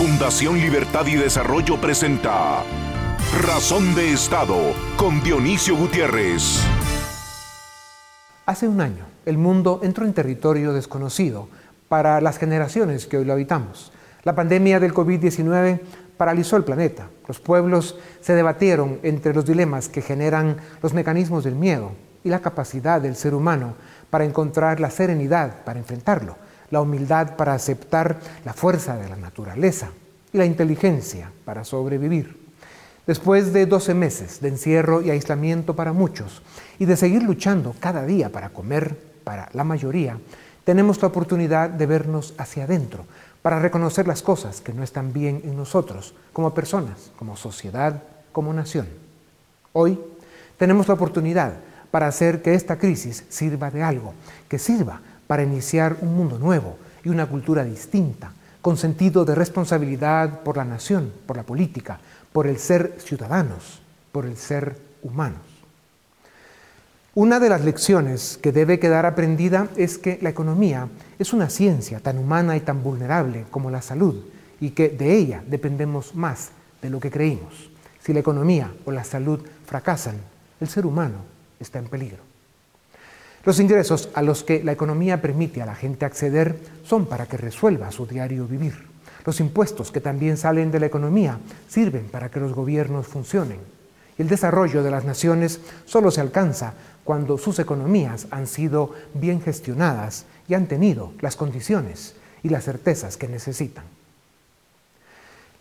Fundación Libertad y Desarrollo presenta Razón de Estado con Dionisio Gutiérrez. Hace un año, el mundo entró en territorio desconocido para las generaciones que hoy lo habitamos. La pandemia del COVID-19 paralizó el planeta. Los pueblos se debatieron entre los dilemas que generan los mecanismos del miedo y la capacidad del ser humano para encontrar la serenidad para enfrentarlo la humildad para aceptar la fuerza de la naturaleza y la inteligencia para sobrevivir. Después de 12 meses de encierro y aislamiento para muchos y de seguir luchando cada día para comer para la mayoría, tenemos la oportunidad de vernos hacia adentro para reconocer las cosas que no están bien en nosotros, como personas, como sociedad, como nación. Hoy tenemos la oportunidad para hacer que esta crisis sirva de algo, que sirva para iniciar un mundo nuevo y una cultura distinta, con sentido de responsabilidad por la nación, por la política, por el ser ciudadanos, por el ser humanos. Una de las lecciones que debe quedar aprendida es que la economía es una ciencia tan humana y tan vulnerable como la salud y que de ella dependemos más de lo que creímos. Si la economía o la salud fracasan, el ser humano está en peligro. Los ingresos a los que la economía permite a la gente acceder son para que resuelva su diario vivir. Los impuestos que también salen de la economía sirven para que los gobiernos funcionen. El desarrollo de las naciones solo se alcanza cuando sus economías han sido bien gestionadas y han tenido las condiciones y las certezas que necesitan.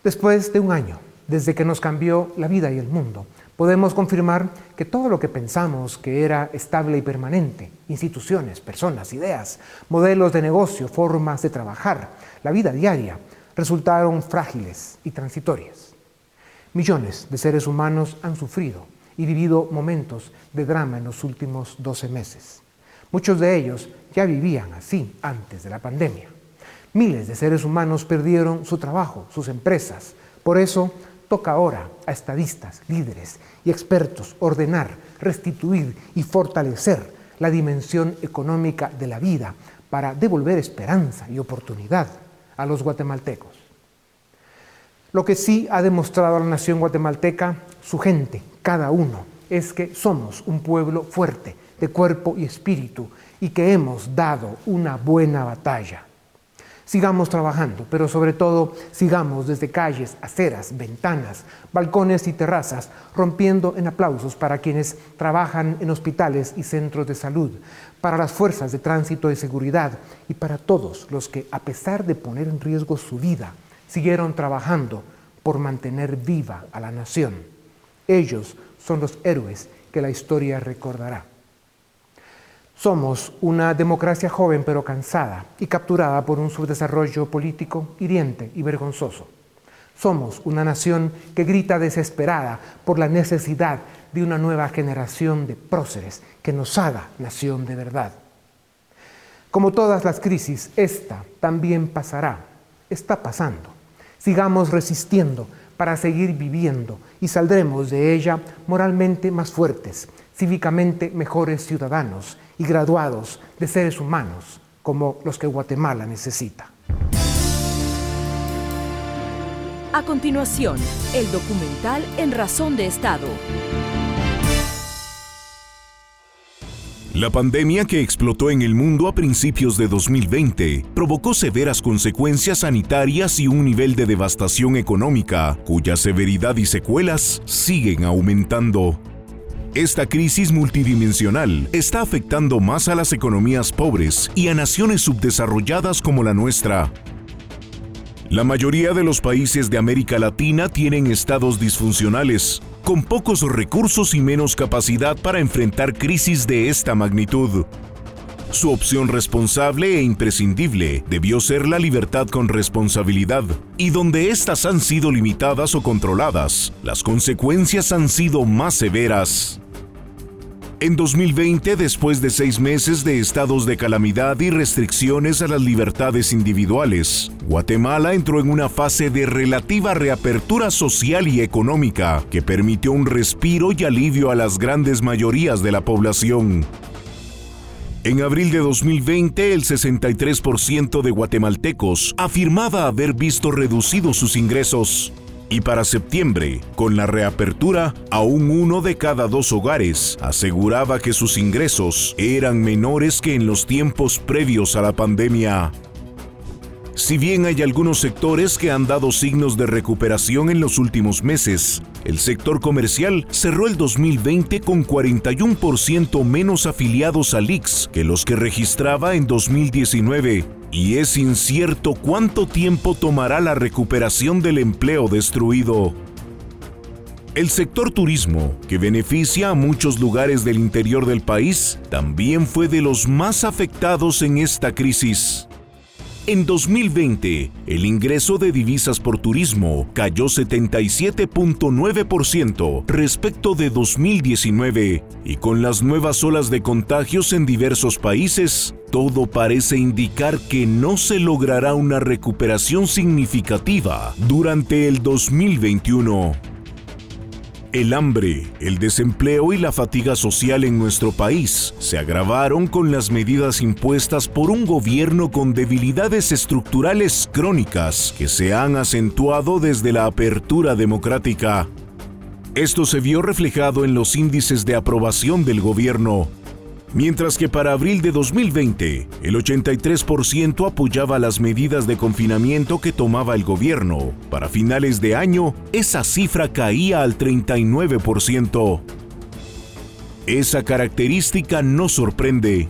Después de un año, desde que nos cambió la vida y el mundo, podemos confirmar que todo lo que pensamos que era estable y permanente, instituciones, personas, ideas, modelos de negocio, formas de trabajar, la vida diaria, resultaron frágiles y transitorias. Millones de seres humanos han sufrido y vivido momentos de drama en los últimos 12 meses. Muchos de ellos ya vivían así antes de la pandemia. Miles de seres humanos perdieron su trabajo, sus empresas. Por eso, Toca ahora a estadistas, líderes y expertos ordenar, restituir y fortalecer la dimensión económica de la vida para devolver esperanza y oportunidad a los guatemaltecos. Lo que sí ha demostrado la nación guatemalteca, su gente, cada uno, es que somos un pueblo fuerte de cuerpo y espíritu y que hemos dado una buena batalla. Sigamos trabajando, pero sobre todo sigamos desde calles, aceras, ventanas, balcones y terrazas, rompiendo en aplausos para quienes trabajan en hospitales y centros de salud, para las fuerzas de tránsito y seguridad y para todos los que, a pesar de poner en riesgo su vida, siguieron trabajando por mantener viva a la nación. Ellos son los héroes que la historia recordará. Somos una democracia joven pero cansada y capturada por un subdesarrollo político hiriente y vergonzoso. Somos una nación que grita desesperada por la necesidad de una nueva generación de próceres que nos haga nación de verdad. Como todas las crisis, esta también pasará, está pasando. Sigamos resistiendo para seguir viviendo y saldremos de ella moralmente más fuertes, cívicamente mejores ciudadanos y graduados de seres humanos como los que Guatemala necesita. A continuación, el documental En Razón de Estado. La pandemia que explotó en el mundo a principios de 2020 provocó severas consecuencias sanitarias y un nivel de devastación económica cuya severidad y secuelas siguen aumentando. Esta crisis multidimensional está afectando más a las economías pobres y a naciones subdesarrolladas como la nuestra. La mayoría de los países de América Latina tienen estados disfuncionales, con pocos recursos y menos capacidad para enfrentar crisis de esta magnitud. Su opción responsable e imprescindible debió ser la libertad con responsabilidad, y donde éstas han sido limitadas o controladas, las consecuencias han sido más severas. En 2020, después de seis meses de estados de calamidad y restricciones a las libertades individuales, Guatemala entró en una fase de relativa reapertura social y económica que permitió un respiro y alivio a las grandes mayorías de la población. En abril de 2020, el 63% de guatemaltecos afirmaba haber visto reducidos sus ingresos. Y para septiembre, con la reapertura, aún uno de cada dos hogares aseguraba que sus ingresos eran menores que en los tiempos previos a la pandemia. Si bien hay algunos sectores que han dado signos de recuperación en los últimos meses, el sector comercial cerró el 2020 con 41% menos afiliados al IX que los que registraba en 2019, y es incierto cuánto tiempo tomará la recuperación del empleo destruido. El sector turismo, que beneficia a muchos lugares del interior del país, también fue de los más afectados en esta crisis. En 2020, el ingreso de divisas por turismo cayó 77.9% respecto de 2019 y con las nuevas olas de contagios en diversos países, todo parece indicar que no se logrará una recuperación significativa durante el 2021. El hambre, el desempleo y la fatiga social en nuestro país se agravaron con las medidas impuestas por un gobierno con debilidades estructurales crónicas que se han acentuado desde la apertura democrática. Esto se vio reflejado en los índices de aprobación del gobierno, Mientras que para abril de 2020, el 83% apoyaba las medidas de confinamiento que tomaba el gobierno. Para finales de año, esa cifra caía al 39%. Esa característica no sorprende.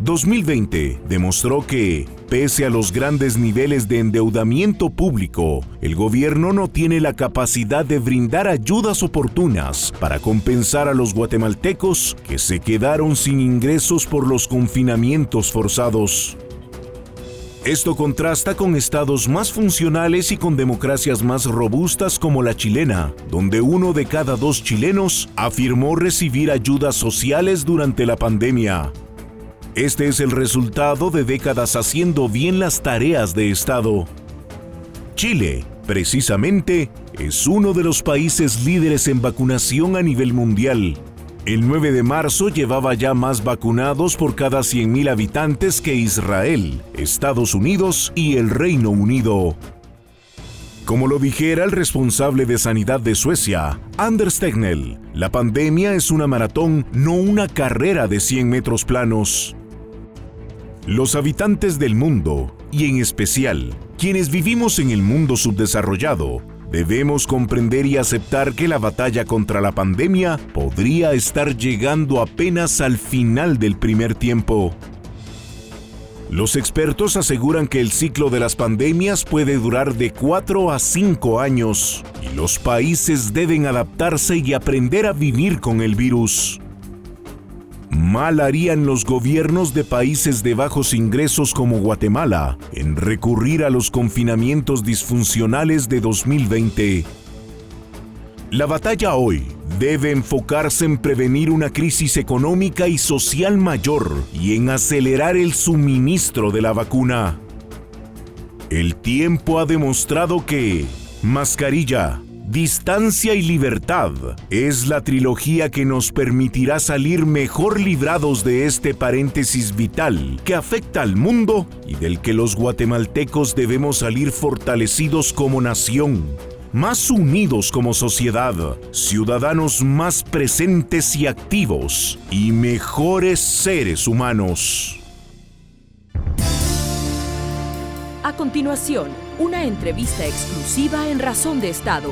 2020 demostró que Pese a los grandes niveles de endeudamiento público, el gobierno no tiene la capacidad de brindar ayudas oportunas para compensar a los guatemaltecos que se quedaron sin ingresos por los confinamientos forzados. Esto contrasta con estados más funcionales y con democracias más robustas como la chilena, donde uno de cada dos chilenos afirmó recibir ayudas sociales durante la pandemia, este es el resultado de décadas haciendo bien las tareas de Estado. Chile, precisamente, es uno de los países líderes en vacunación a nivel mundial. El 9 de marzo llevaba ya más vacunados por cada 100.000 habitantes que Israel, Estados Unidos y el Reino Unido. Como lo dijera el responsable de sanidad de Suecia, Anders Tegnell, la pandemia es una maratón, no una carrera de 100 metros planos. Los habitantes del mundo, y en especial quienes vivimos en el mundo subdesarrollado, debemos comprender y aceptar que la batalla contra la pandemia podría estar llegando apenas al final del primer tiempo. Los expertos aseguran que el ciclo de las pandemias puede durar de 4 a 5 años y los países deben adaptarse y aprender a vivir con el virus. Mal harían los gobiernos de países de bajos ingresos como Guatemala en recurrir a los confinamientos disfuncionales de 2020. La batalla hoy debe enfocarse en prevenir una crisis económica y social mayor y en acelerar el suministro de la vacuna. El tiempo ha demostrado que mascarilla, Distancia y Libertad es la trilogía que nos permitirá salir mejor librados de este paréntesis vital que afecta al mundo y del que los guatemaltecos debemos salir fortalecidos como nación, más unidos como sociedad, ciudadanos más presentes y activos y mejores seres humanos. A continuación, una entrevista exclusiva en Razón de Estado.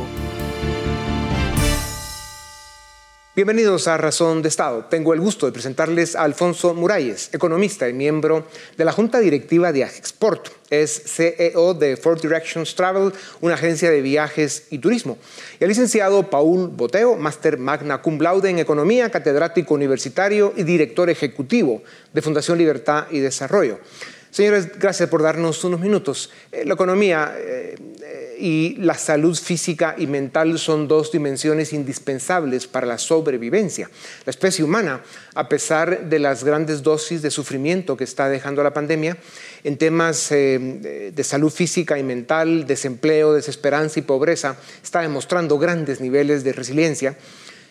Bienvenidos a Razón de Estado. Tengo el gusto de presentarles a Alfonso Muralles, economista y miembro de la Junta Directiva de Agexport. Es CEO de Four Directions Travel, una agencia de viajes y turismo. Y el licenciado Paul Boteo, máster magna cum laude en economía, catedrático universitario y director ejecutivo de Fundación Libertad y Desarrollo. Señores, gracias por darnos unos minutos. Eh, la economía eh, eh, y la salud física y mental son dos dimensiones indispensables para la sobrevivencia. La especie humana, a pesar de las grandes dosis de sufrimiento que está dejando la pandemia, en temas de salud física y mental, desempleo, desesperanza y pobreza, está demostrando grandes niveles de resiliencia,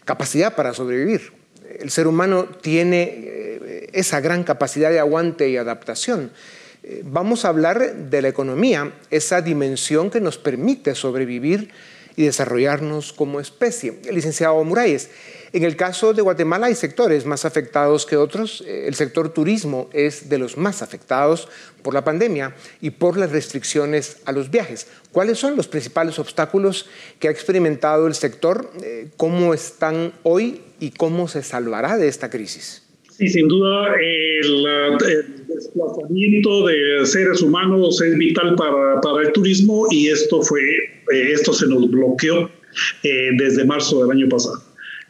capacidad para sobrevivir. El ser humano tiene esa gran capacidad de aguante y adaptación. Eh, vamos a hablar de la economía, esa dimensión que nos permite sobrevivir y desarrollarnos como especie. El licenciado Muralles, en el caso de Guatemala hay sectores más afectados que otros. El sector turismo es de los más afectados por la pandemia y por las restricciones a los viajes. ¿Cuáles son los principales obstáculos que ha experimentado el sector? Eh, ¿Cómo están hoy y cómo se salvará de esta crisis? Sí, sin duda, el, desplazamiento de seres humanos es vital para, para el turismo y esto fue, eh, esto se nos bloqueó eh, desde marzo del año pasado.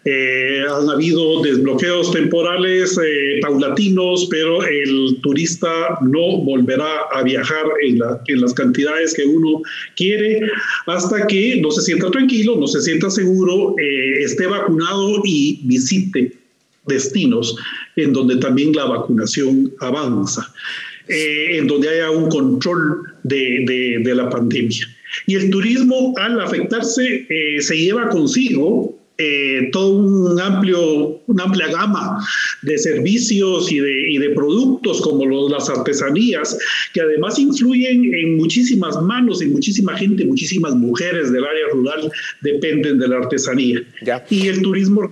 Eh, han habido desbloqueos temporales paulatinos, pero el turista no volverá a viajar en, en, las cantidades que uno quiere hasta que no se sienta tranquilo, no se sienta seguro, esté vacunado y visite destinos en donde también la vacunación avanza, en donde haya un control de, de, de, la pandemia. Y el turismo, al afectarse, se lleva consigo eh, todo un amplio, una amplia gama de servicios y de, y de productos como los, las artesanías, que además influyen en muchísimas manos, en muchísima gente, muchísimas mujeres del área rural dependen de la artesanía. Y el turismo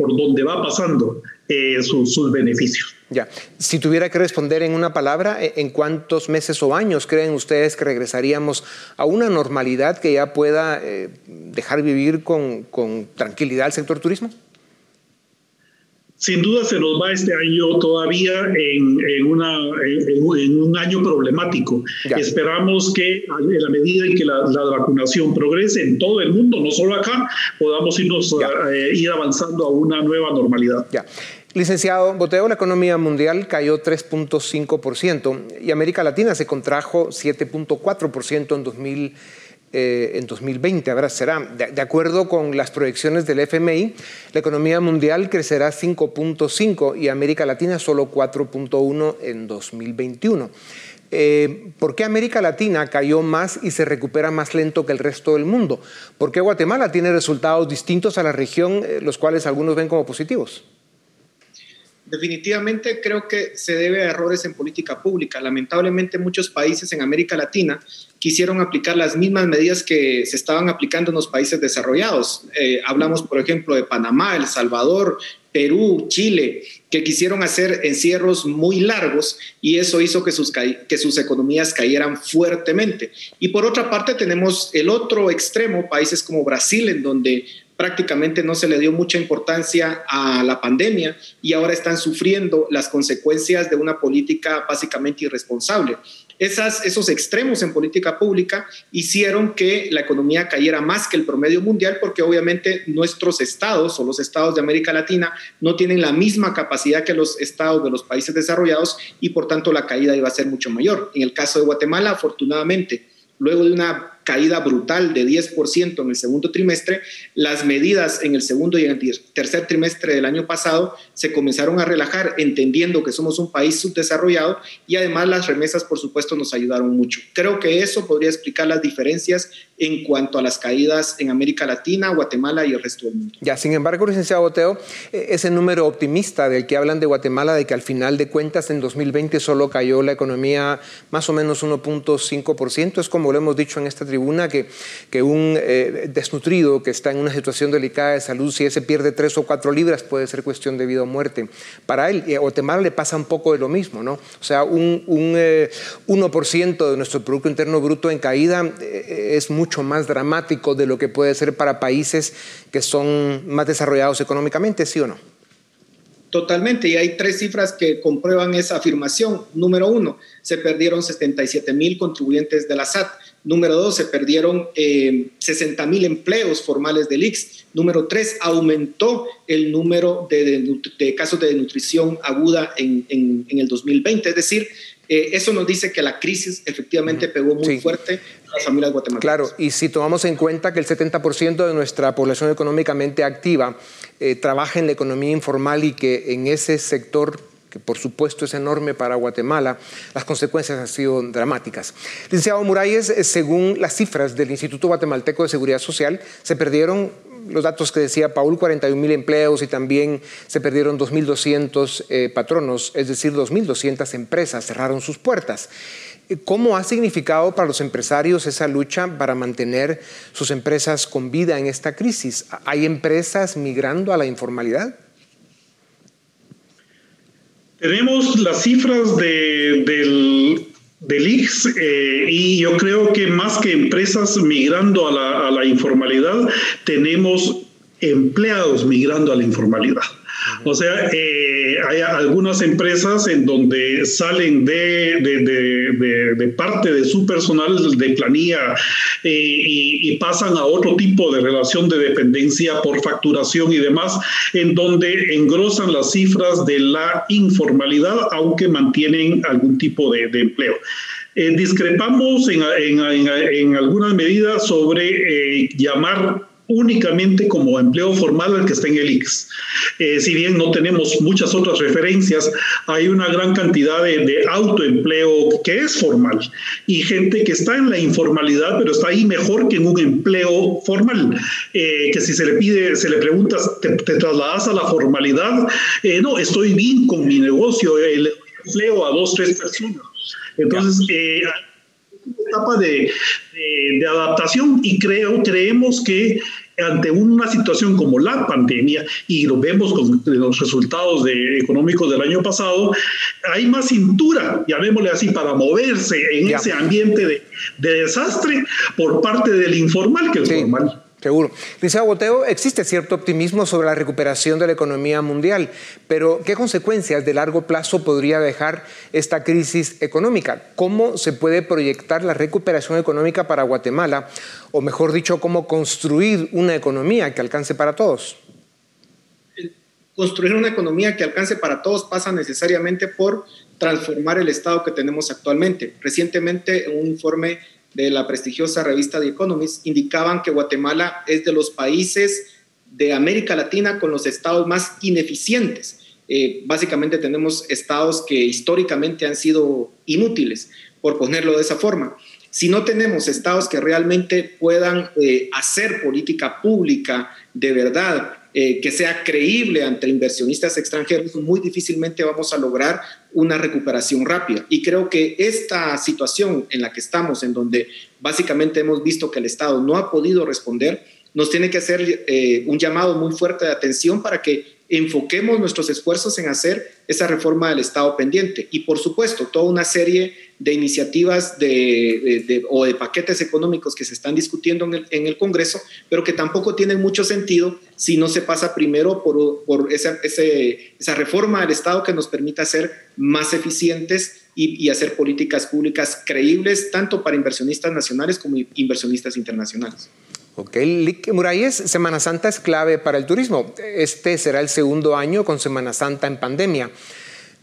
por donde va pasando eh, sus beneficios. Ya, si tuviera que responder en una palabra, ¿e-, ¿en cuántos meses o años creen ustedes que regresaríamos a una normalidad que ya pueda eh, dejar vivir con, con tranquilidad el sector turismo? Sin duda se nos va este año todavía en, en, una, en, un año problemático. Esperamos que en la medida en que la, vacunación progrese en todo el mundo, no solo acá, podamos irnos eh, ir avanzando a una nueva normalidad. Ya. Licenciado Boteo, la economía mundial cayó 3.5% y América Latina se contrajo 7.4% en 2000 eh, en 2020. Ahora será, de, acuerdo con las proyecciones del FMI, la economía mundial crecerá 5.5 y América Latina solo 4.1 en 2021. Eh, ¿Por qué América Latina cayó más y se recupera más lento que el resto del mundo? ¿Por qué Guatemala tiene resultados distintos a la región, eh, los cuales algunos ven como positivos? Definitivamente creo que se debe a errores en política pública. Lamentablemente muchos países en América Latina quisieron aplicar las mismas medidas que se estaban aplicando en los países desarrollados. Eh, hablamos, por ejemplo, de Panamá, El Salvador, Perú, Chile, que quisieron hacer encierros muy largos y eso hizo que sus, que sus economías cayeran fuertemente. Y por otra parte tenemos el otro extremo, países como Brasil, en donde prácticamente no se le dio mucha importancia a la pandemia y ahora están sufriendo las consecuencias de una política básicamente irresponsable. Esas, esos extremos en política pública hicieron que la economía cayera más que el promedio mundial porque obviamente nuestros estados o los estados de América Latina no tienen la misma capacidad que los estados de los países desarrollados y por tanto la caída iba a ser mucho mayor. En el caso de Guatemala, afortunadamente, luego de una caída brutal de 10% en el segundo trimestre, las medidas en el segundo y en el tercer trimestre del año pasado se comenzaron a relajar, entendiendo que somos un país subdesarrollado y además las remesas, por supuesto, nos ayudaron mucho. Creo que eso podría explicar las diferencias en cuanto a las caídas en América Latina, Guatemala y el resto del mundo. Ya, sin embargo, licenciado Boteo, e-, ese número optimista del que hablan de Guatemala, de que al final de cuentas en 2020 solo cayó la economía más o menos 1.5%, es como lo hemos dicho en esta tribuna, que, que un eh, desnutrido que está en una situación delicada de salud, si ese pierde 3 o 4 libras, puede ser cuestión de vida o muerte. Para él, a Guatemala le pasa un poco de lo mismo, ¿no? O sea, un, un 1% eh, de nuestro Producto Interno Bruto en caída eh, es mucho mucho más dramático de lo que puede ser para países que son más desarrollados económicamente, ¿sí o no? Totalmente, y hay tres cifras que comprueban esa afirmación. Número uno, se perdieron 77 mil contribuyentes de la SAT. Número dos, se perdieron eh, 60 mil empleos formales del IX. Número tres, aumentó el número de, casos de desnutrición aguda en, en, el 2020. Es decir, eh, eso nos dice que la crisis efectivamente pegó muy fuerte a las familias guatemaltecas. Claro, y si tomamos en cuenta que el 70% de nuestra población económicamente activa eh, trabaja en la economía informal y que en ese sector que por supuesto es enorme para Guatemala, las consecuencias han sido dramáticas. Licenciado Muralles, eh, según las cifras del Instituto Guatemalteco de Seguridad Social, se perdieron los datos que decía Paul, 41 mil empleos y también se perdieron 2.200 eh, patronos, es decir, 2.200 empresas cerraron sus puertas. ¿Cómo ha significado para los empresarios esa lucha para mantener sus empresas con vida en esta crisis? ¿Hay empresas migrando a la informalidad? Tenemos las cifras del, del IX eh, y yo creo que más que empresas migrando a la, a la informalidad, tenemos empleados migrando a la informalidad. O sea, eh, hay algunas empresas en donde salen de, parte de su personal de planilla eh, y, pasan a otro tipo de relación de dependencia por facturación y demás, en donde engrosan las cifras de la informalidad, aunque mantienen algún tipo de, empleo. Eh, discrepamos en, en, en, en, algunas medidas sobre llamar únicamente como empleo formal al que está en el IX. Eh, si bien no tenemos muchas otras referencias, hay una gran cantidad de, autoempleo que es formal y gente que está en la informalidad, pero está ahí mejor que en un empleo formal. Eh, que si se le pide, se le pregunta, ¿te, trasladas a la formalidad? Eh, no, estoy bien con mi negocio, el empleo a dos, tres personas. Entonces, etapa de, de, adaptación y creo, creemos que ante una situación como la pandemia, y lo vemos con los resultados de, económicos del año pasado, hay más cintura, llamémosle así, para moverse en ese ambiente de, de, desastre por parte del informal que el formal. Seguro. Liceo Boteo, existe cierto optimismo sobre la recuperación de la economía mundial, pero ¿qué consecuencias de largo plazo podría dejar esta crisis económica? ¿Cómo se puede proyectar la recuperación económica para Guatemala? O mejor dicho, ¿cómo construir una economía que alcance para todos? Construir una economía que alcance para todos pasa necesariamente por transformar el Estado que tenemos actualmente. Recientemente, un informe de la prestigiosa revista The Economist indicaban que Guatemala es de los países de América Latina con los estados más ineficientes. Eh, básicamente tenemos estados que históricamente han sido inútiles, por ponerlo de esa forma. Si no tenemos estados que realmente puedan eh, hacer política pública de verdad, eh, que sea creíble ante inversionistas extranjeros, muy difícilmente vamos a lograr una recuperación rápida. Y creo que esta situación en la que estamos, en donde básicamente hemos visto que el Estado no ha podido responder, nos tiene que hacer eh, un llamado muy fuerte de atención para que enfoquemos nuestros esfuerzos en hacer esa reforma del Estado pendiente. Y por supuesto, toda una serie de iniciativas de, o de paquetes económicos que se están discutiendo en el, Congreso, pero que tampoco tienen mucho sentido si no se pasa primero por, por esa, esa reforma del Estado que nos permita ser más eficientes y, hacer políticas públicas creíbles, tanto para inversionistas nacionales como inversionistas internacionales. Ok, Muralles, Semana Santa es clave para el turismo. Este será el segundo año con Semana Santa en pandemia.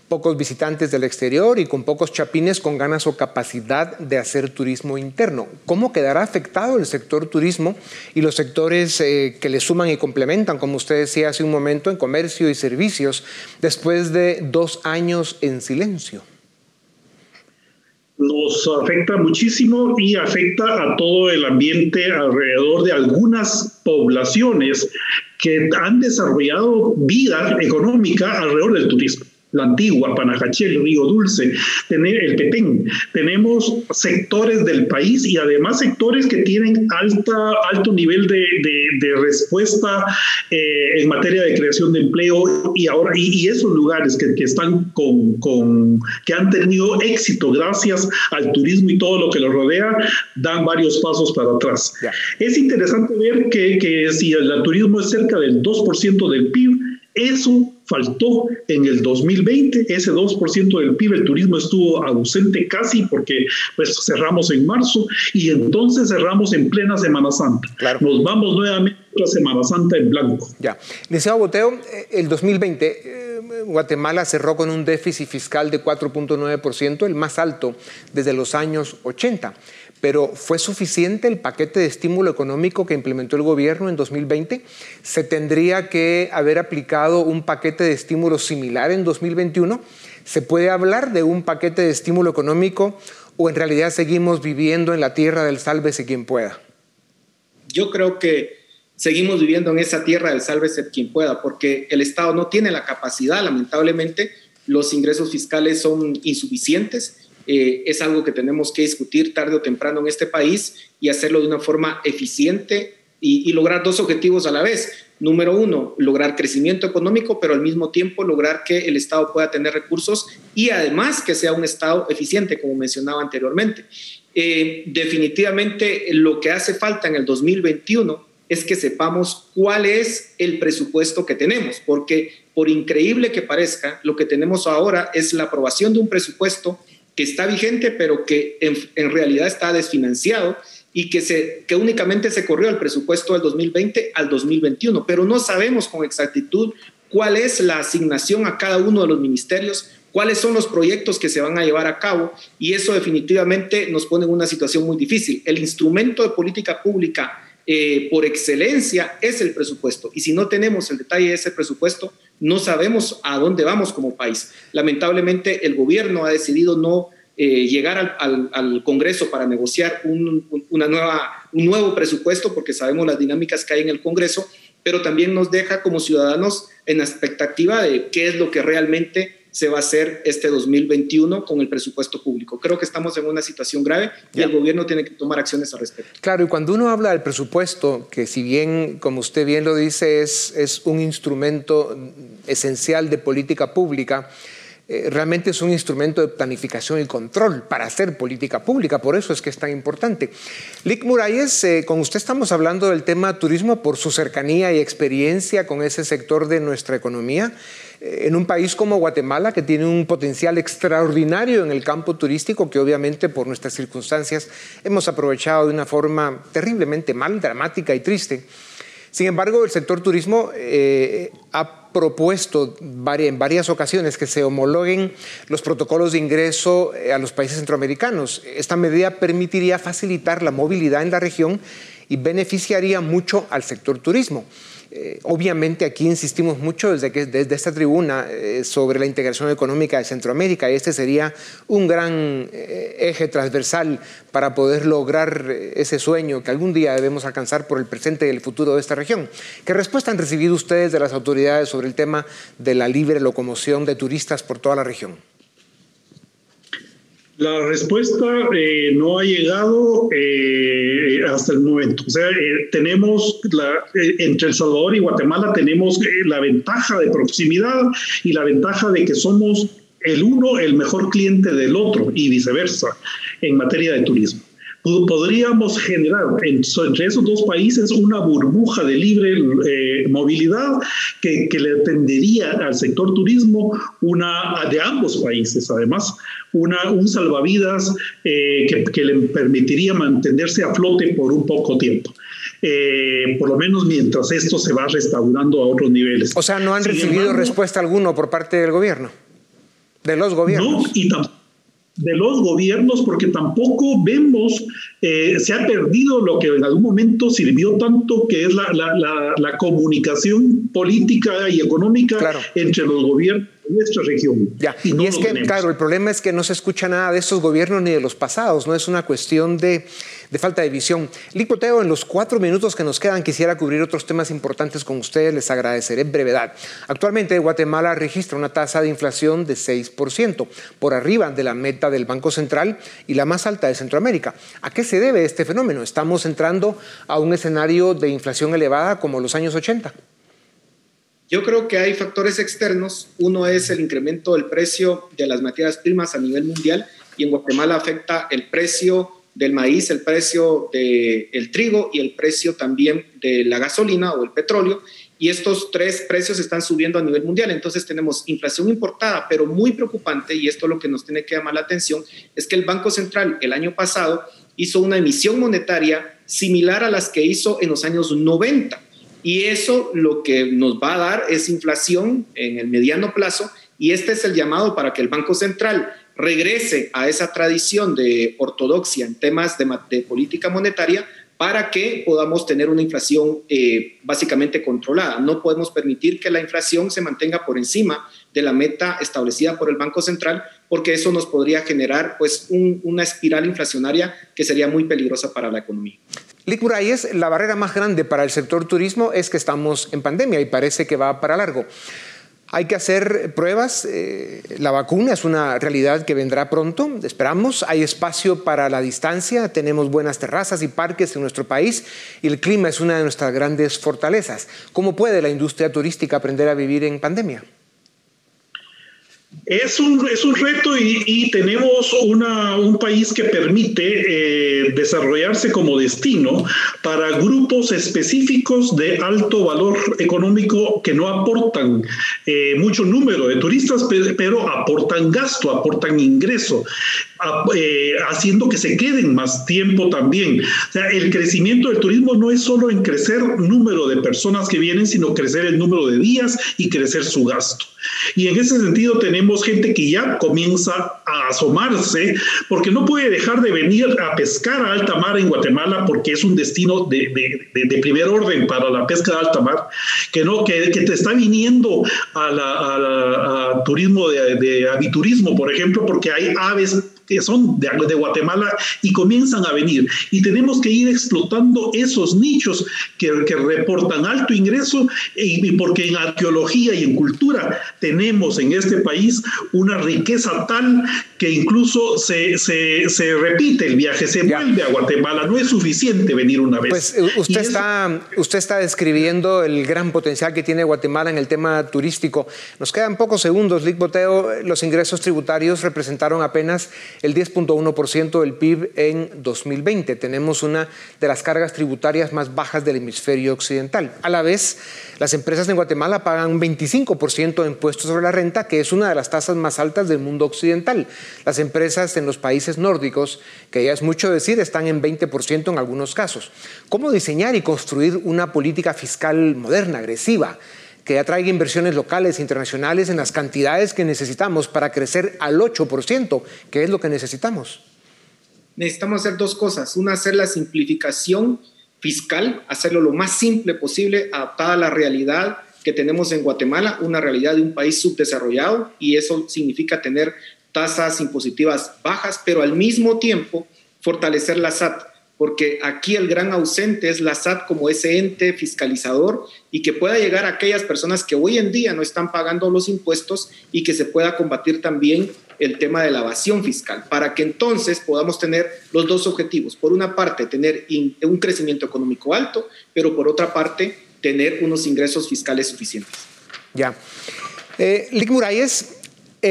Pocos visitantes del exterior y con pocos chapines con ganas o capacidad de hacer turismo interno. ¿Cómo quedará afectado el sector turismo y los sectores eh, que le suman y complementan, como usted decía hace un momento, en comercio y servicios, después de dos años en silencio? Nos afecta muchísimo y afecta a todo el ambiente alrededor de algunas poblaciones que han desarrollado vida económica alrededor del turismo la antigua, Panajachel, Río Dulce, tener el Petén. Tenemos sectores del país y además sectores que tienen alta, alto nivel de, de, respuesta eh, en materia de creación de empleo y ahora y, esos lugares que, que están con, con, que han tenido éxito gracias al turismo y todo lo que los rodea, dan varios pasos para atrás. Es interesante ver que, que si el turismo es cerca del 2% del PIB, eso faltó en el 2020, ese 2% del PIB, el turismo estuvo ausente casi porque pues cerramos en marzo y entonces cerramos en plena Semana Santa. Nos vamos nuevamente a la Semana Santa en blanco. Ya. Licenciado Boteo, eh, el 2020 eh, Guatemala cerró con un déficit fiscal de 4.9%, el más alto desde los años 80 pero ¿fue suficiente el paquete de estímulo económico que implementó el gobierno en 2020? ¿Se tendría que haber aplicado un paquete de estímulo similar en 2021? ¿Se puede hablar de un paquete de estímulo económico o en realidad seguimos viviendo en la tierra del sálvese quien pueda? Yo creo que seguimos viviendo en esa tierra del sálvese quien pueda, porque el Estado no tiene la capacidad, lamentablemente, los ingresos fiscales son insuficientes. Eh, es algo que tenemos que discutir tarde o temprano en este país y hacerlo de una forma eficiente y, lograr dos objetivos a la vez. Número uno, lograr crecimiento económico, pero al mismo tiempo lograr que el Estado pueda tener recursos y además que sea un Estado eficiente, como mencionaba anteriormente. Eh, definitivamente lo que hace falta en el 2021 es que sepamos cuál es el presupuesto que tenemos, porque por increíble que parezca, lo que tenemos ahora es la aprobación de un presupuesto que está vigente, pero que en, realidad está desfinanciado y que, se, que únicamente se corrió el presupuesto del 2020 al 2021, pero no sabemos con exactitud cuál es la asignación a cada uno de los ministerios, cuáles son los proyectos que se van a llevar a cabo y eso definitivamente nos pone en una situación muy difícil. El instrumento de política pública eh, por excelencia es el presupuesto y si no tenemos el detalle de ese presupuesto, no sabemos a dónde vamos como país. Lamentablemente el gobierno ha decidido no eh, llegar al, Congreso para negociar un, un nuevo presupuesto, porque sabemos las dinámicas que hay en el Congreso, pero también nos deja como ciudadanos en expectativa de qué es lo que realmente se va a hacer este 2021 con el presupuesto público. Creo que estamos en una situación grave y el gobierno tiene que tomar acciones al respecto. Claro, y cuando uno habla del presupuesto, que si bien, como usted bien lo dice, es, es un instrumento esencial de política pública, eh, realmente es un instrumento de planificación y control para hacer política pública, por eso es que es tan importante. Lick Muralles, eh, con usted estamos hablando del tema turismo por su cercanía y experiencia con ese sector de nuestra economía. Eh, en un país como Guatemala, que tiene un potencial extraordinario en el campo turístico, que obviamente por nuestras circunstancias hemos aprovechado de una forma terriblemente mal, dramática y triste. Sin embargo, el sector turismo eh, ha propuesto en varias ocasiones que se homologuen los protocolos de ingreso eh, a los países centroamericanos. Esta medida permitiría facilitar la movilidad en la región y beneficiaría mucho al sector turismo. Eh, obviamente aquí insistimos mucho desde, que, desde esta tribuna eh, sobre la integración económica de Centroamérica y este sería un gran eh, eje transversal para poder lograr ese sueño que algún día debemos alcanzar por el presente y el futuro de esta región. ¿Qué respuesta han recibido ustedes de las autoridades sobre el tema de la libre locomoción de turistas por toda la región? La respuesta eh, no ha llegado eh, hasta el momento. O sea, eh, tenemos la, entre El Salvador y Guatemala tenemos la ventaja de proximidad y la ventaja de que somos el uno el mejor cliente del otro y viceversa en materia de turismo podríamos generar entre esos dos países una burbuja de libre eh, movilidad que, le tendería al sector turismo una de ambos países además una un salvavidas eh, que, le permitiría mantenerse a flote por un poco tiempo eh, por lo menos mientras esto se va restaurando a otros niveles. O sea, no han recibido respuesta alguna por parte del gobierno, de los gobiernos. No, y tampoco de los gobiernos porque tampoco vemos, eh, se ha perdido lo que en algún momento sirvió tanto, que es la, la, la, comunicación política y económica entre los gobiernos de nuestra región. Ya. Y, es que, claro, el problema es que no se escucha nada de estos gobiernos ni de los pasados, no es una cuestión de de falta de visión. Licoteo, en los cuatro minutos que nos quedan quisiera cubrir otros temas importantes con ustedes, les agradeceré brevedad. Actualmente Guatemala registra una tasa de inflación de 6%, por arriba de la meta del Banco Central y la más alta de Centroamérica. ¿A qué se debe este fenómeno? ¿Estamos entrando a un escenario de inflación elevada como los años 80? Yo creo que hay factores externos. Uno es el incremento del precio de las materias primas a nivel mundial y en Guatemala afecta el precio del maíz, el precio del trigo y el precio también de la gasolina o el petróleo. Y estos tres precios están subiendo a nivel mundial. Entonces tenemos inflación importada, pero muy preocupante, y esto lo que nos tiene que llamar la atención, es que el Banco Central el año pasado hizo una emisión monetaria similar a las que hizo en los años 90. Y eso lo que nos va a dar es inflación en el mediano plazo. Y este es el llamado para que el Banco Central regrese a esa tradición de ortodoxia en temas de, política monetaria para que podamos tener una inflación eh, básicamente controlada. No podemos permitir que la inflación se mantenga por encima de la meta establecida por el Banco Central, porque eso nos podría generar pues, una espiral inflacionaria que sería muy peligrosa para la economía. Lick Muralles, la barrera más grande para el sector turismo es que estamos en pandemia y parece que va para largo. Hay que hacer pruebas, eh, la vacuna es una realidad que vendrá pronto, esperamos, hay espacio para la distancia, tenemos buenas terrazas y parques en nuestro país y el clima es una de nuestras grandes fortalezas. ¿Cómo puede la industria turística aprender a vivir en pandemia? Es un, es un reto y, tenemos un país que permite eh, desarrollarse como destino para grupos específicos de alto valor económico que no aportan eh, mucho número de turistas, pero aportan gasto, aportan ingreso. Eh, haciendo que se queden más tiempo también. O sea, el crecimiento del turismo no es solo en crecer número de personas que vienen, sino crecer el número de días y crecer su gasto. Y en ese sentido tenemos gente que ya comienza a asomarse porque no puede dejar de venir a pescar a alta mar en Guatemala porque es un destino de, de, primer orden para la pesca de alta mar, que, no, que, que te está viniendo a, la, turismo de, de aviturismo, por ejemplo, porque hay aves que son de, Guatemala y comienzan a venir. Y tenemos que ir explotando esos nichos que, que reportan alto ingreso y, porque en arqueología y en cultura tenemos en este país una riqueza tal que incluso se, se, se repite el viaje, se vuelve a Guatemala, no es suficiente venir una vez. Pues usted, está, usted está describiendo el gran potencial que tiene Guatemala en el tema turístico. Nos quedan pocos segundos, Lick Boteo, los ingresos tributarios representaron apenas el 10.1% del PIB en 2020. Tenemos una de las cargas tributarias más bajas del hemisferio occidental. A la vez, las empresas en Guatemala pagan un 25% de impuestos sobre la renta, que es una de las tasas más altas del mundo occidental. Las empresas en los países nórdicos, que ya es mucho decir, están en 20% en algunos casos. ¿Cómo diseñar y construir una política fiscal moderna, agresiva? que atraiga inversiones locales e internacionales en las cantidades que necesitamos para crecer al 8%, que es lo que necesitamos. Necesitamos hacer dos cosas. Una, hacer la simplificación fiscal, hacerlo lo más simple posible, adaptada a la realidad que tenemos en Guatemala, una realidad de un país subdesarrollado, y eso significa tener tasas impositivas bajas, pero al mismo tiempo fortalecer la SAT porque aquí el gran ausente es la SAT como ese ente fiscalizador y que pueda llegar a aquellas personas que hoy en día no están pagando los impuestos y que se pueda combatir también el tema de la evasión fiscal, para que entonces podamos tener los dos objetivos. Por una parte, tener un crecimiento económico alto, pero por otra parte, tener unos ingresos fiscales suficientes. Ya. Eh, Lick Muralles,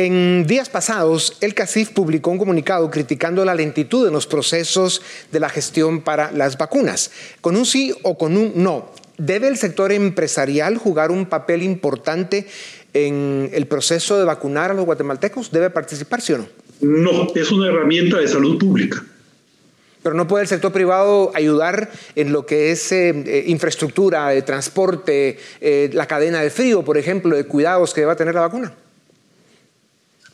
en días pasados, el CACIF publicó un comunicado criticando la lentitud en los procesos de la gestión para las vacunas. Con un sí o con un no, ¿debe el sector empresarial jugar un papel importante en el proceso de vacunar a los guatemaltecos? ¿Debe participar, sí o no? No, es una herramienta de salud pública. Pero no puede el sector privado ayudar en lo que es eh, eh, infraestructura, de transporte, eh, la cadena de frío, por ejemplo, de cuidados que deba tener la vacuna.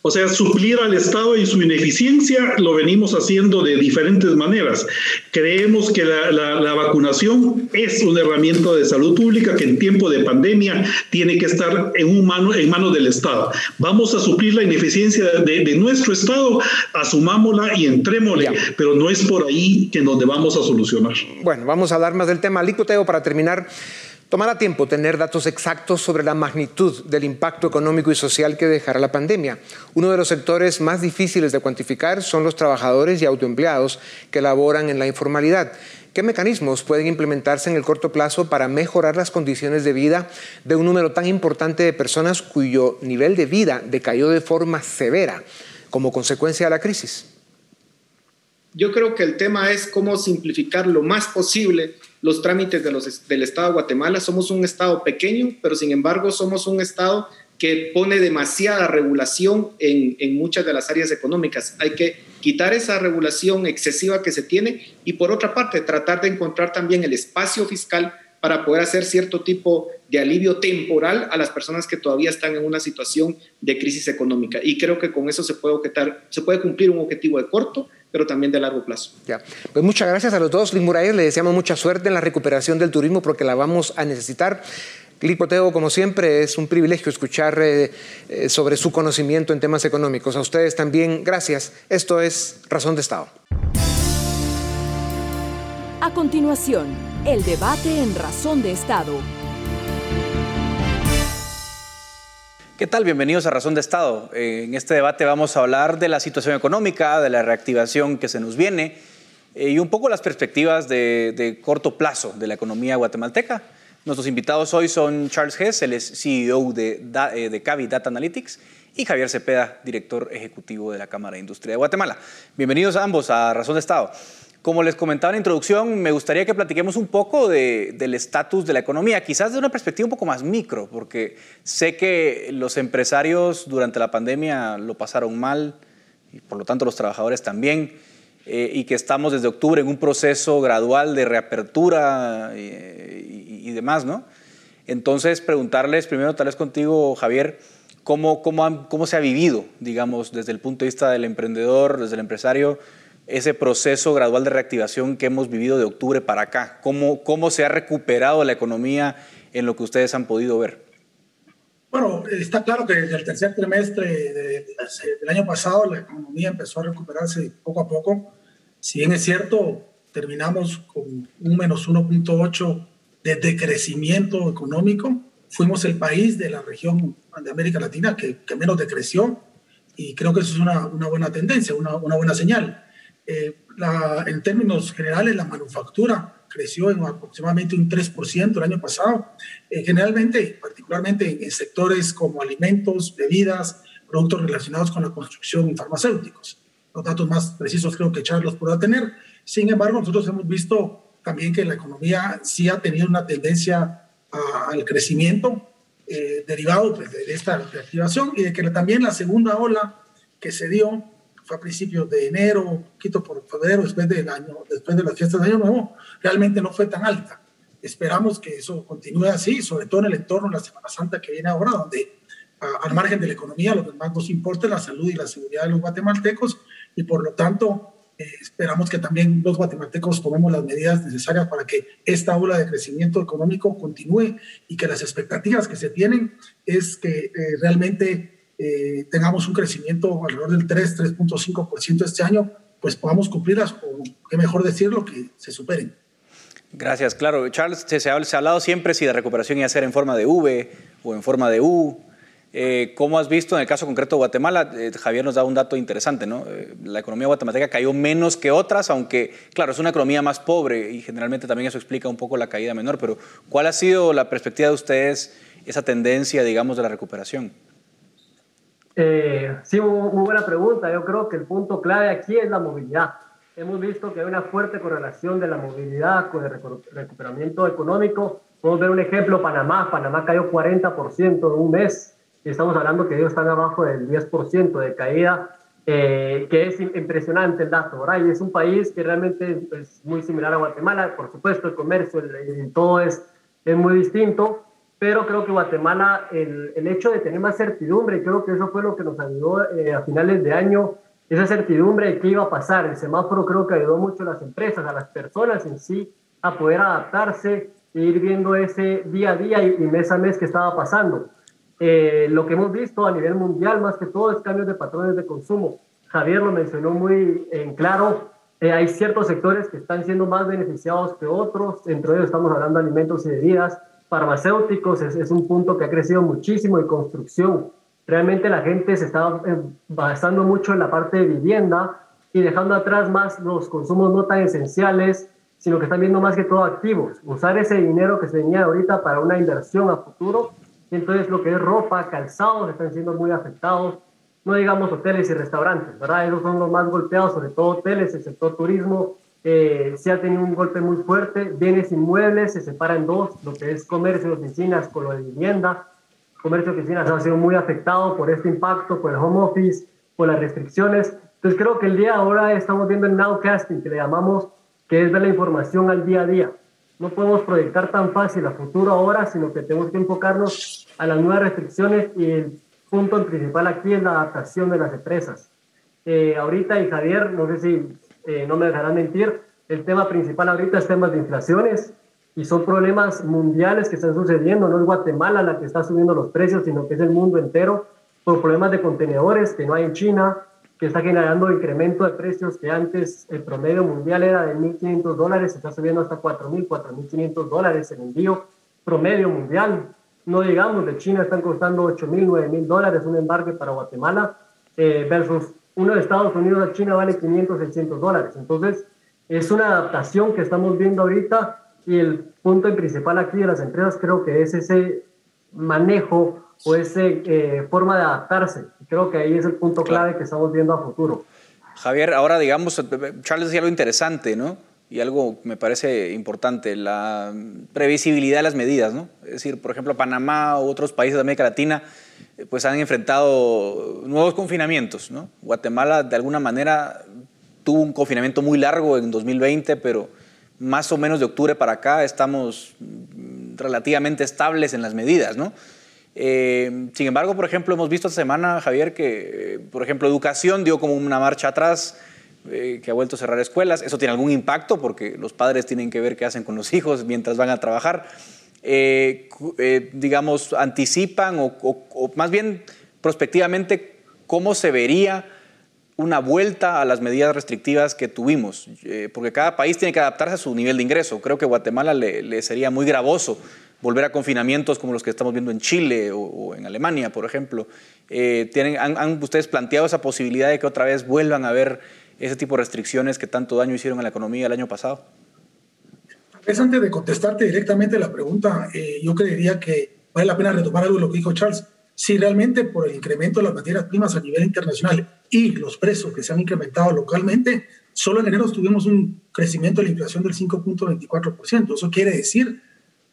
O sea, suplir al Estado y su ineficiencia lo venimos haciendo de diferentes maneras. Creemos que la, vacunación es una herramienta de salud pública que en tiempo de pandemia tiene que estar en, un mano, en manos del Estado. Vamos a suplir la ineficiencia de, nuestro Estado, asumámosla y entrémosle, pero no es por ahí que nos debamos a solucionar. Bueno, vamos a hablar más del tema. Licoteo, para terminar. Tomará tiempo tener datos exactos sobre la magnitud del impacto económico y social que dejará la pandemia. Uno de los sectores más difíciles de cuantificar son los trabajadores y autoempleados que laboran en la informalidad. ¿Qué mecanismos pueden implementarse en el corto plazo para mejorar las condiciones de vida de un número tan importante de personas cuyo nivel de vida decayó de forma severa como consecuencia de la crisis? Yo creo que el tema es cómo simplificar lo más posible los trámites de los, del Estado de Guatemala. Somos un Estado pequeño, pero sin embargo somos un Estado que pone demasiada regulación en, en, muchas de las áreas económicas. Hay que quitar esa regulación excesiva que se tiene y por otra parte tratar de encontrar también el espacio fiscal para poder hacer cierto tipo de alivio temporal a las personas que todavía están en una situación de crisis económica. Y creo que con eso se puede, objetar, se puede cumplir un objetivo de corto, pero también de largo plazo. Ya. Pues muchas gracias a los dos. Lin Murayes, le deseamos mucha suerte en la recuperación del turismo porque la vamos a necesitar. Clipoteo, como siempre, es un privilegio escuchar eh, eh, sobre su conocimiento en temas económicos. A ustedes también, gracias. Esto es Razón de Estado. A continuación, el debate en Razón de Estado. ¿Qué tal? Bienvenidos a Razón de Estado. Eh, en este debate vamos a hablar de la situación económica, de la reactivación que se nos viene eh, y un poco las perspectivas de, corto plazo de la economía guatemalteca. Nuestros invitados hoy son Charles Hess, el CEO de, eh, de Cavi Data Analytics, y Javier Cepeda, director ejecutivo de la Cámara de Industria de Guatemala. Bienvenidos a ambos a Razón de Estado. Como les comentaba en la introducción, me gustaría que platiquemos un poco del estatus de la economía, quizás de una perspectiva un poco más micro, porque sé que los empresarios durante la pandemia lo pasaron mal y por lo tanto los trabajadores también, eh, y que estamos desde octubre en un proceso gradual de reapertura y, demás, ¿no? Entonces, preguntarles primero tal vez contigo, Javier, ¿cómo, cómo, cómo se ha vivido, digamos, desde el punto de vista del emprendedor, desde el empresario, ese proceso gradual de reactivación que hemos vivido de octubre para acá? ¿Cómo, cómo se ha recuperado la economía en lo que ustedes han podido ver? Bueno, está claro que desde el tercer trimestre del año pasado la economía empezó a recuperarse poco a poco. Si bien es cierto, terminamos con un menos 1.8 de decrecimiento económico, fuimos el país de la región de América Latina que, que menos decreció y creo que eso es una, una buena tendencia, una, una buena señal. Eh, la, en términos generales, la manufactura creció en aproximadamente un 3% el año pasado, eh, generalmente, particularmente en, sectores como alimentos, bebidas, productos relacionados con la construcción y farmacéuticos. Los datos más precisos creo que Charles podrá tener. Sin embargo, nosotros hemos visto también que la economía sí ha tenido una tendencia al crecimiento eh, derivado pues, de, de, esta reactivación y de que también la segunda ola que se dio fue a principios de enero, un poquito por febrero, después, del año, después de las fiestas de Año Nuevo, realmente no fue tan alta. Esperamos que eso continúe así, sobre todo en el entorno de la Semana Santa que viene ahora, donde al margen de la economía lo que más nos importa es la salud y la seguridad de los guatemaltecos y por lo tanto eh, esperamos que también los guatemaltecos tomemos las medidas necesarias para que esta ola de crecimiento económico continúe y que las expectativas que se tienen es que eh, realmente eh, tengamos un crecimiento alrededor del 3, 3.5% este año, pues podamos cumplirlas o, qué mejor decirlo, que se superen. Gracias, claro. Charles, se ha, hablado siempre si de recuperación iba a ser en forma de V o en forma de U. Eh, ¿Cómo has visto en el caso concreto de Guatemala? Eh, Javier nos da un dato interesante, ¿no? la economía guatemalteca cayó menos que otras, aunque, claro, es una economía más pobre y generalmente también eso explica un poco la caída menor, pero ¿cuál ha sido la perspectiva de ustedes, esa tendencia, digamos, de la recuperación? Eh, sí, muy, buena pregunta. Yo creo que el punto clave aquí es la movilidad. Hemos visto que hay una fuerte correlación de la movilidad con el recuperamiento económico. Podemos ver un ejemplo, Panamá. Panamá cayó 40% en un mes y estamos hablando que ellos están abajo del 10% de caída, eh, que es impresionante el dato, ¿verdad? Y es un país que realmente es muy similar a Guatemala. Por supuesto, el comercio, el, todo es, es muy distinto, pero creo que Guatemala, el, el, hecho de tener más certidumbre, creo que eso fue lo que nos ayudó eh, a finales de año, esa certidumbre de qué iba a pasar. El semáforo creo que ayudó mucho a las empresas, a las personas en sí, a poder adaptarse e ir viendo ese día a día y, mes a mes que estaba pasando. Eh, lo que hemos visto a nivel mundial, más que todo, es cambios de patrones de consumo. Javier lo mencionó muy en claro, eh, hay ciertos sectores que están siendo más beneficiados que otros, entre ellos estamos hablando de alimentos y bebidas, farmacéuticos es, un punto que ha crecido muchísimo y construcción. Realmente la gente se está eh, basando mucho en la parte de vivienda y dejando atrás más los consumos no tan esenciales, sino que están viendo más que todo activos. Usar ese dinero que se tenía ahorita para una inversión a futuro. Entonces lo que es ropa, calzados están siendo muy afectados. No digamos hoteles y restaurantes, ¿verdad? Esos son los más golpeados, sobre todo hoteles, el sector turismo, eh, se ha tenido un golpe muy fuerte. Bienes inmuebles se separan dos, lo que es comercio de oficinas con lo de vivienda. Comercio de oficinas ha sido muy afectado por este impacto, por el home office, por las restricciones. Entonces creo que el día ahora estamos viendo el nowcasting, que le llamamos, que es ver la información al día a día. No podemos proyectar tan fácil a futuro ahora, sino que tenemos que enfocarnos a las nuevas restricciones y el punto principal aquí es la adaptación de las empresas. Eh, ahorita, y Javier, no sé si eh, no me dejarán mentir, el tema principal ahorita es temas de inflaciones y son problemas mundiales que están sucediendo, no es Guatemala la que está subiendo los precios, sino que es el mundo entero por problemas de contenedores que no hay en China, que está generando incremento de precios que antes el promedio mundial era de 1.500 dólares, está subiendo hasta 4.000, 4.500 dólares en envío promedio mundial. No digamos, de China están costando 8.000, 9.000 dólares un embarque para Guatemala eh, versus uno de Estados Unidos a China vale 500, 600 dólares. Entonces, es una adaptación que estamos viendo ahorita y el punto principal aquí de las empresas creo que es ese manejo o esa eh, forma de adaptarse. Creo que ahí es el punto clave que estamos viendo a futuro. Javier, ahora digamos, Charles decía algo interesante, ¿no? Y algo me parece importante, la previsibilidad de las medidas, ¿no? Es decir, por ejemplo, Panamá u otros países de América Latina eh, pues han enfrentado nuevos confinamientos. Guatemala de alguna manera tuvo un confinamiento muy largo en 2020, pero más o menos de octubre para acá estamos mm, relativamente estables en las medidas, ¿no? Eh, sin embargo, por ejemplo, hemos visto esta semana, Javier, que, por ejemplo, educación dio como una marcha atrás, eh, que ha vuelto a cerrar escuelas. Eso tiene algún impacto porque los padres tienen que ver qué hacen con los hijos mientras van a trabajar. Eh, digamos, anticipan o, o, más bien prospectivamente cómo se vería una vuelta a las medidas restrictivas que tuvimos, porque cada país tiene que adaptarse a su nivel de ingreso. Creo que Guatemala le, le sería muy gravoso volver a confinamientos como los que estamos viendo en Chile o, en Alemania, por ejemplo. Eh, ¿tienen, han, ustedes planteado esa posibilidad de que otra vez vuelvan a haber ese tipo de restricciones que tanto daño hicieron a la economía el año pasado? Es antes de contestarte directamente la pregunta, eh, yo creería que vale la pena retomar algo de lo que dijo Charles. Si realmente por el incremento de las materias primas a nivel internacional y los precios que se han incrementado localmente, solo en enero tuvimos un crecimiento de la inflación del 5.24%. Eso quiere decir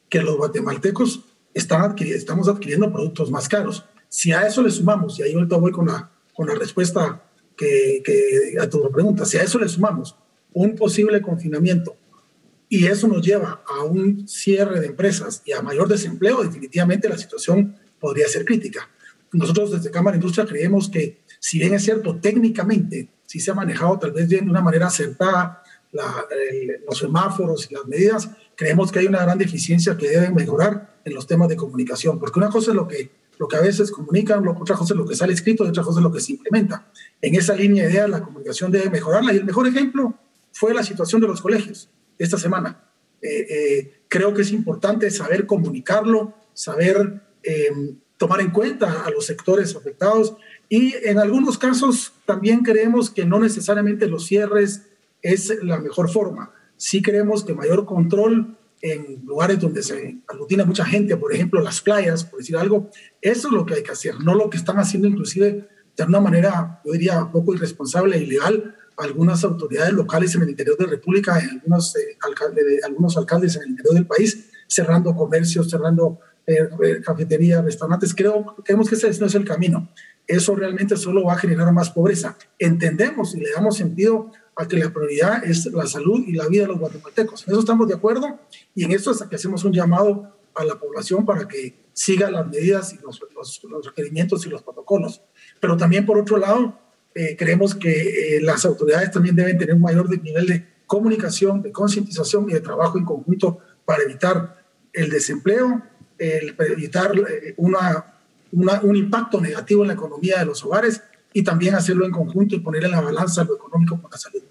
que los guatemaltecos están estamos adquiriendo productos más caros. Si a eso le sumamos, y ahí ahorita voy con la, con la respuesta que, que, a tu pregunta, si a eso le sumamos un posible confinamiento y eso nos lleva a un cierre de empresas y a mayor desempleo, definitivamente la situación podría ser crítica. Nosotros desde Cámara de Industria creemos que, si bien es cierto, técnicamente, si se ha manejado tal vez bien de una manera acertada los semáforos y las medidas, creemos que hay una gran deficiencia que deben mejorar en los temas de comunicación, porque una cosa es lo que, lo que a veces comunican, otra cosa es lo que sale escrito y otra cosa es lo que se implementa. En esa línea de ideas, la comunicación debe mejorarla y el mejor ejemplo fue la situación de los colegios esta semana. Eh, eh, creo que es importante saber comunicarlo, saber eh, tomar en cuenta a los sectores afectados y en algunos casos también creemos que no necesariamente los cierres es la mejor forma sí creemos que mayor control en lugares donde se aglutina mucha gente, por ejemplo, las playas, por decir algo, eso es lo que hay que hacer, no lo que están haciendo inclusive de una manera, yo diría, poco irresponsable e ilegal algunas autoridades locales en el interior de la República, algunos, eh, algunos alcaldes en el interior del país, cerrando comercios, cerrando eh, cafeterías, restaurantes. Creo, creemos que ese no es el camino. Eso realmente solo va a generar más pobreza. Entendemos y le damos sentido a que la prioridad es la salud y la vida de los guatemaltecos. En eso estamos de acuerdo y en eso es que hacemos un llamado a la población para que siga las medidas y los, los, requerimientos y los protocolos. Pero también, por otro lado, eh, creemos que eh, las autoridades también deben tener un mayor nivel de comunicación, de concientización y de trabajo en conjunto para evitar el desempleo, el, evitar eh, una, una, un impacto negativo en la economía de los hogares y también hacerlo en conjunto y poner en la balanza lo económico con la salud.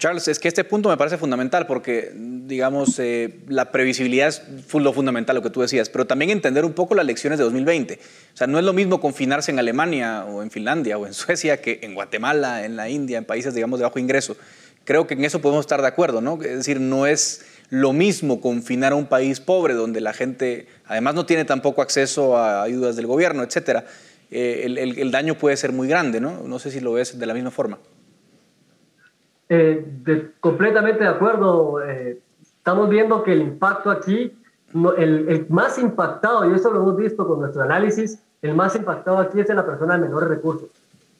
Charles, es que este punto me parece fundamental porque, digamos, eh, la previsibilidad es lo fundamental, lo que tú decías, pero también entender un poco las lecciones de 2020. O sea, no es lo mismo confinarse en Alemania o en Finlandia o en Suecia que en Guatemala, en la India, en países, digamos, de bajo ingreso. Creo que en eso podemos estar de acuerdo, ¿no? Es decir, no es lo mismo confinar a un país pobre donde la gente, además, no tiene tampoco acceso a ayudas del gobierno, etcétera. Eh, el, el daño puede ser muy grande, ¿no? No sé si lo ves de la misma forma. Eh, completamente de acuerdo. Eh, estamos viendo que el impacto aquí, el, más impactado, y eso lo hemos visto con nuestro análisis, el más impactado aquí es en la persona de menores recursos.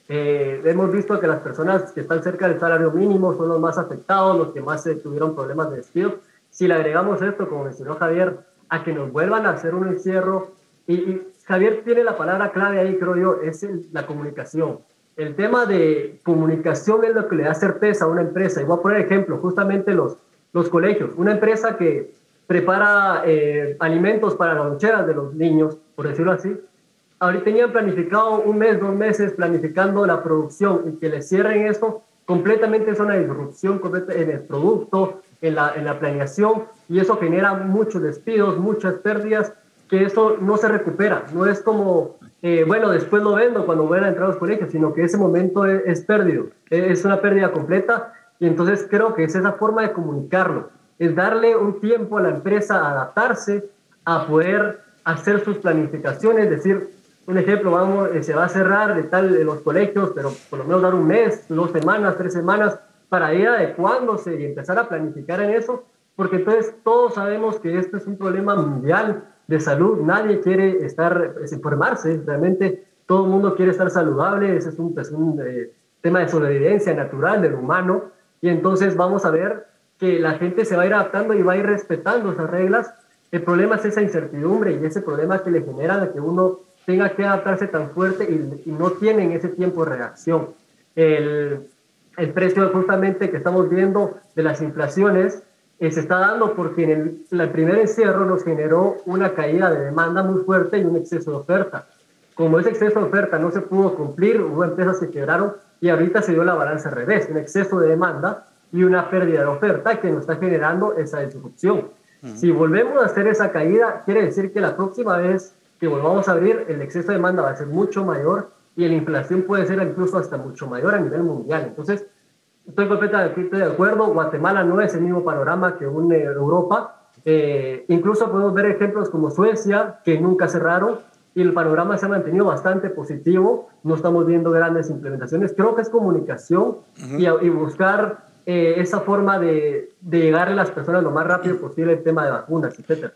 Eh, hemos visto que las personas que están cerca del salario mínimo son los más afectados, los que más tuvieron problemas de despido. Si le agregamos esto, como mencionó Javier, a que nos vuelvan a hacer un encierro, y, Javier tiene la palabra clave ahí, creo yo, es la comunicación el tema de comunicación es lo que le da certeza a una empresa. Y voy a poner ejemplo, justamente los, los colegios. Una empresa que prepara eh, alimentos para las loncheras de los niños, por decirlo así, ahorita tenían planificado un mes, dos meses planificando la producción y que le cierren eso, completamente es una disrupción en el producto, en la, en la planeación y eso genera muchos despidos, muchas pérdidas, que eso no se recupera. No es como, eh, bueno, después lo vendo cuando voy a entrar a los colegios, sino que ese momento es, es es una pérdida completa y entonces creo que es esa forma de comunicarlo, es darle un tiempo a la empresa a adaptarse, a poder hacer sus planificaciones, decir, un ejemplo, vamos, eh, se va a cerrar de tal de los colegios, pero por lo menos dar un mes, dos semanas, tres semanas, para ir adecuándose y empezar a planificar en eso, porque entonces todos sabemos que esto es un problema mundial de salud, nadie quiere estar, pues, enfermarse, realmente todo el mundo quiere estar saludable, ese es un, es un eh, tema de sobrevivencia natural del humano, y entonces vamos a ver que la gente se va a ir adaptando y va a ir respetando esas reglas. El problema es esa incertidumbre y ese problema que le genera de que uno tenga que adaptarse tan fuerte y, no tienen ese tiempo de reacción. El, el, precio justamente que estamos viendo de las inflaciones eh, se está dando porque en el, el, primer encierro nos generó una caída de demanda muy fuerte y un exceso de oferta. Como ese exceso de oferta no se pudo cumplir, hubo empresas que quebraron y ahorita se dio la balanza al revés, un exceso de demanda y una pérdida de oferta que nos está generando esa disrupción. Si volvemos a hacer esa caída, quiere decir que la próxima vez que volvamos a abrir, el exceso de demanda va a ser mucho mayor y la inflación puede ser incluso hasta mucho mayor a nivel mundial. Entonces, estoy completamente de acuerdo, Guatemala no es el mismo panorama que un, eh, Europa. Eh, incluso podemos ver ejemplos como Suecia, que nunca cerraron, y el panorama se ha mantenido bastante positivo, no estamos viendo grandes implementaciones, creo que es comunicación y, buscar eh, esa forma de, de llegarle a las personas lo más rápido posible el tema de vacunas, etcétera.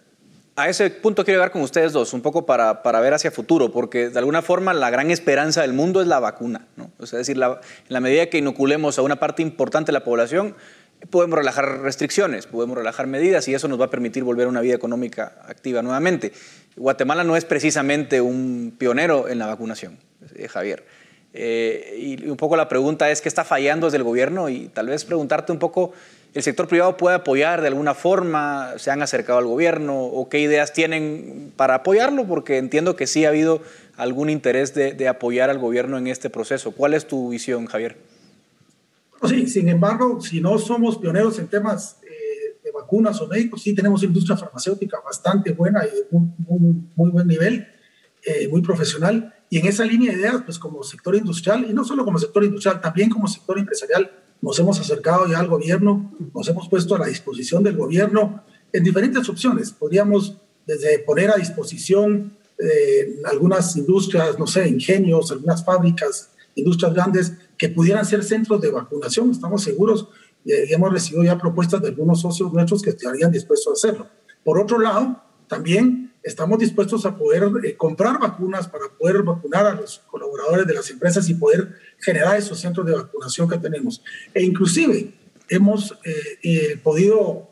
A ese punto quiero llegar con ustedes dos, un poco para, para, ver hacia futuro, porque de alguna forma la gran esperanza del mundo es la vacuna. ¿no? es decir, la, en la medida que inoculemos a una parte importante de la población, podemos relajar restricciones, podemos relajar medidas y eso nos va a permitir volver a una vida económica activa nuevamente. Guatemala no es precisamente un pionero en la vacunación, eh, Javier. Eh, y un poco la pregunta es, ¿qué está fallando desde el gobierno? Y tal vez preguntarte un poco, ¿el sector privado puede apoyar de alguna forma? ¿Se han acercado al gobierno? ¿O qué ideas tienen para apoyarlo? Porque entiendo que sí ha habido algún interés de, apoyar al gobierno en este proceso. ¿Cuál es tu visión, Javier? Sí, sin embargo, si no somos pioneros en temas vacunas o médicos, sí tenemos industria farmacéutica bastante buena y de muy, muy, buen nivel, eh, muy profesional. Y en esa línea de ideas, pues como sector industrial, y no solo como sector industrial, también como sector empresarial, nos hemos acercado ya al gobierno, nos hemos puesto a la disposición del gobierno en diferentes opciones. Podríamos desde poner a disposición eh, algunas industrias, no sé, ingenios, algunas fábricas, industrias grandes que pudieran ser centros de vacunación. Estamos seguros y hemos recibido ya propuestas de algunos socios nuestros que estarían dispuestos a hacerlo. Por otro lado, también estamos dispuestos a poder eh, comprar vacunas para poder vacunar a los colaboradores de las empresas y poder generar esos centros de vacunación que tenemos. E inclusive hemos eh, eh, podido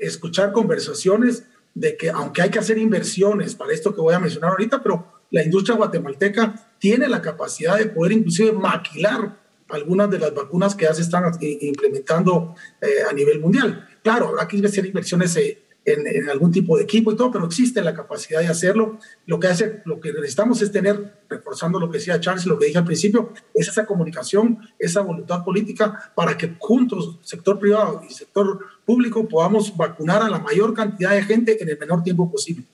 escuchar conversaciones de que aunque hay que hacer inversiones para esto que voy a mencionar ahorita, pero la industria guatemalteca tiene la capacidad de poder inclusive maquilar algunas de las vacunas que ya se están eh, implementando eh, a nivel mundial. Claro, habrá que hacer inversiones eh, en, algún tipo de equipo y todo, pero existe la capacidad de hacerlo. Lo que, hace, lo que necesitamos es tener, reforzando lo que decía Charles, lo que dije al principio, es esa comunicación, esa voluntad política para que juntos, sector privado y sector público, podamos vacunar a la mayor cantidad de gente en el menor tiempo posible.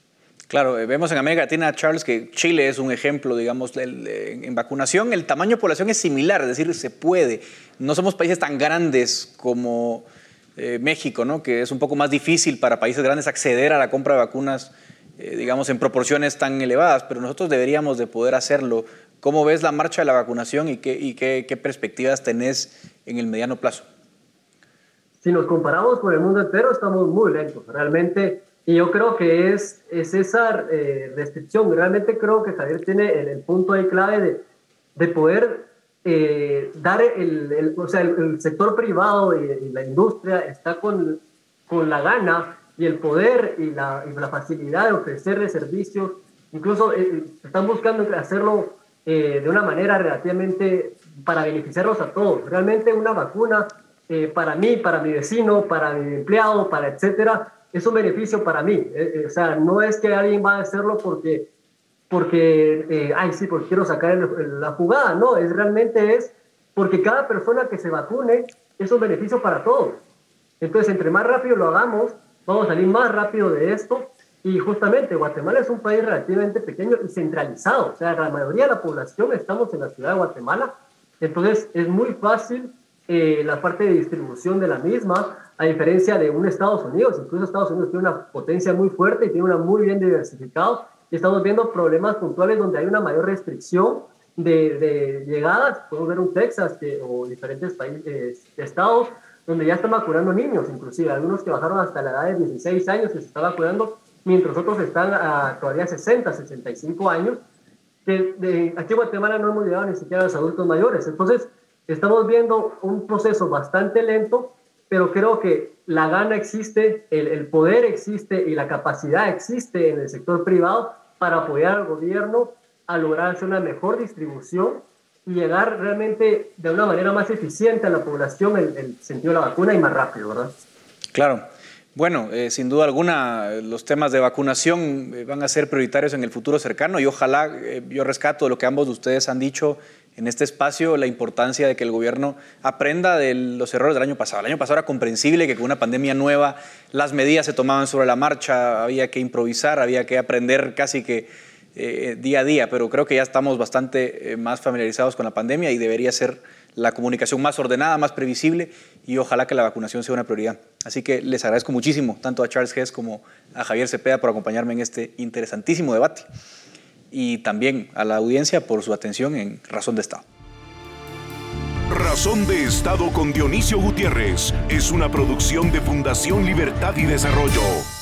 Claro, eh, vemos en América Latina, Charles, que Chile es un ejemplo, digamos, en vacunación. El tamaño de población es similar, es decir, se puede. No somos países tan grandes como eh, México, ¿no? que es un poco más difícil para países grandes acceder a la compra de vacunas, eh, digamos, en proporciones tan elevadas, pero nosotros deberíamos de poder hacerlo. ¿Cómo ves la marcha de la vacunación y qué, perspectivas tenés en el mediano plazo? Si nos comparamos con el mundo entero, estamos muy lentos. Realmente y yo creo que es, es esa eh, restricción. Realmente creo que Javier tiene el, punto ahí clave de poder eh, dar el, el, o sea, el, sector privado y, la industria está con, con la gana y el poder y la, y la facilidad de ofrecerle servicios. Incluso eh, están buscando hacerlo de una manera relativamente para beneficiarlos a todos. Realmente una vacuna para mí, para mi vecino, para mi empleado, para etcétera, es un beneficio para mí. Eh, eh, o sea, no es que alguien va a hacerlo porque porque, eh, ay, sí, porque quiero sacar la jugada. No, es realmente es porque cada persona que se vacune es un beneficio para todos. Entonces, entre más rápido lo hagamos, vamos a salir más rápido de esto. Y justamente Guatemala es un país relativamente pequeño y centralizado. O sea, la mayoría de la población estamos en la ciudad de Guatemala. Entonces, es muy fácil eh, la parte de distribución de la misma, a diferencia de un Estados Unidos. Incluso Estados Unidos tiene una potencia muy fuerte y tiene una muy bien diversificado estamos viendo problemas puntuales donde hay una mayor restricción de, de llegadas. Podemos ver un Texas o diferentes países, eh, estados donde ya están vacunando niños, inclusive algunos que bajaron hasta la edad de 16 años que se están vacunando, mientras otros están a todavía 60, 65 años. Que de, aquí en Guatemala no hemos llegado ni siquiera a los adultos mayores. Entonces, estamos viendo un proceso bastante lento, pero creo que la gana existe, el, el poder existe y la capacidad existe en el sector privado para apoyar al gobierno a lograr hacer una mejor distribución y llegar realmente de una manera más eficiente a la población en el sentido de la vacuna y más rápido, ¿verdad? Claro. Bueno, eh, sin duda alguna, los temas de vacunación eh, van a ser prioritarios en el futuro cercano y ojalá eh, yo rescato lo que ambos de ustedes han dicho en este espacio, la importancia de que el gobierno aprenda de los errores del año pasado. El año pasado era comprensible que con una pandemia nueva las medidas se tomaban sobre la marcha, había que improvisar, había que aprender casi que eh, día a día, pero creo que ya estamos bastante eh, más familiarizados con la pandemia y debería ser la comunicación más ordenada, más previsible y ojalá que la vacunación sea una prioridad. Así que les agradezco muchísimo tanto a Charles Hess como a Javier Cepeda por acompañarme en este interesantísimo debate y también a la audiencia por su atención en Razón de Estado. Razón de Estado con Dionisio Gutiérrez es una producción de Fundación Libertad y Desarrollo.